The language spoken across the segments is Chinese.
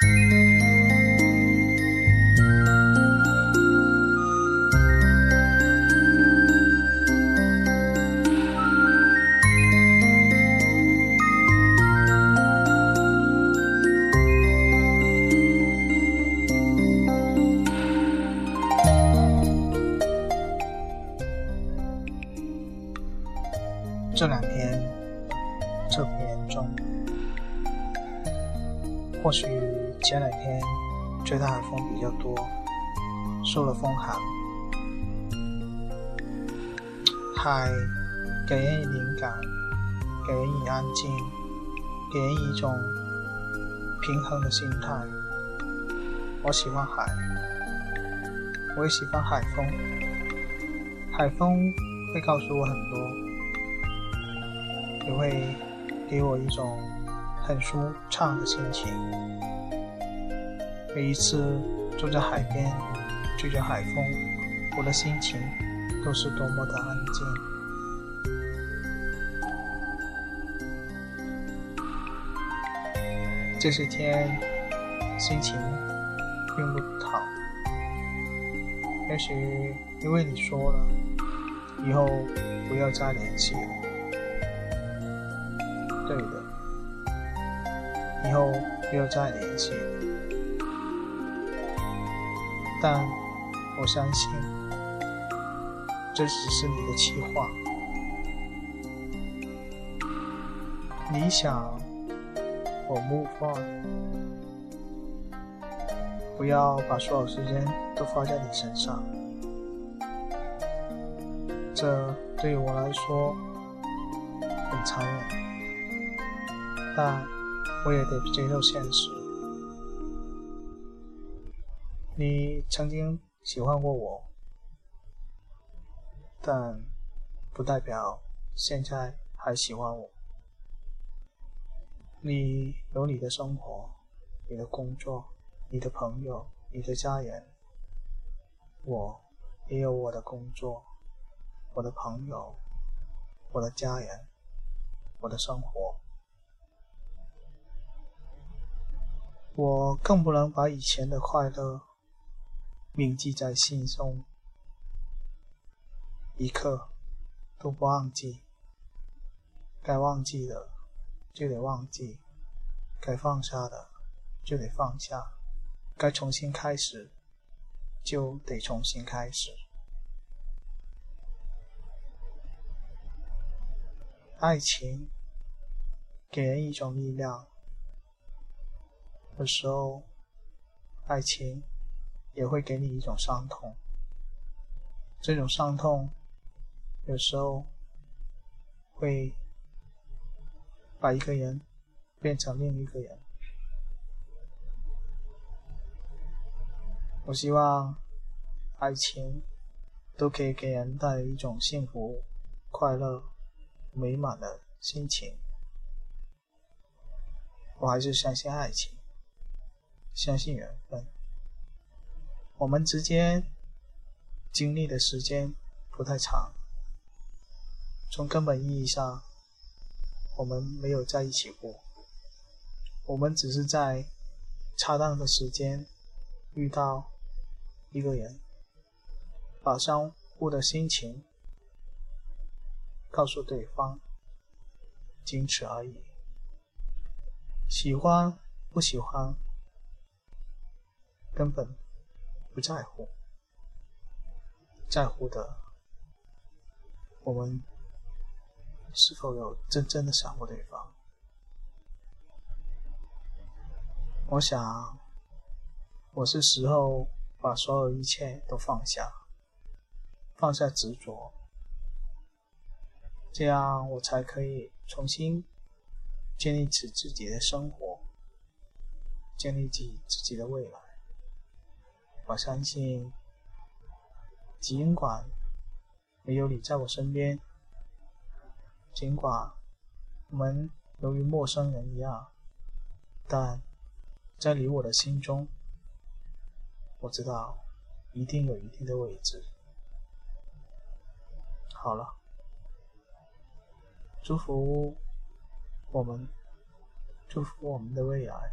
这前两天吹的海风比较多，受了风寒。海给人以灵感，给人以安静，给人一种平衡的心态。我喜欢海，我也喜欢海风。海风会告诉我很多。也会给我一种很舒畅的心情。每一次坐在海边，吹着海风，我的心情都是多么的安静。这些天心情并不好，也许因为你说了，以后不要再联系了。对的，以后不要再联系。但我相信，这只是你的气话。你想我 move on，不要把所有时间都花在你身上。这对于我来说很残忍。但我也得接受现实。你曾经喜欢过我，但不代表现在还喜欢我。你有你的生活，你的工作，你的朋友，你的家人。我也有我的工作，我的朋友，我的家人，我的生活。我更不能把以前的快乐铭记在心中，一刻都不忘记。该忘记的就得忘记，该放下的就得放下，该重新开始就得重新开始。爱情给人一种力量。有时候，爱情也会给你一种伤痛。这种伤痛，有时候会把一个人变成另一个人。我希望爱情都可以给人带来一种幸福、快乐、美满的心情。我还是相信爱情。相信缘分，我们之间经历的时间不太长。从根本意义上，我们没有在一起过。我们只是在恰当的时间遇到一个人，把相互的心情告诉对方，仅此而已。喜欢不喜欢？根本不在乎，在乎的我们是否有真正的想过对方？我想，我是时候把所有一切都放下，放下执着，这样我才可以重新建立起自己的生活，建立起自己的未来。我相信，尽管没有你在我身边，尽管我们犹如陌生人一样，但在你我的心中，我知道一定有一定的位置。好了，祝福我们，祝福我们的未来。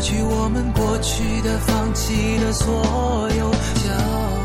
去我们过去的放弃的所有交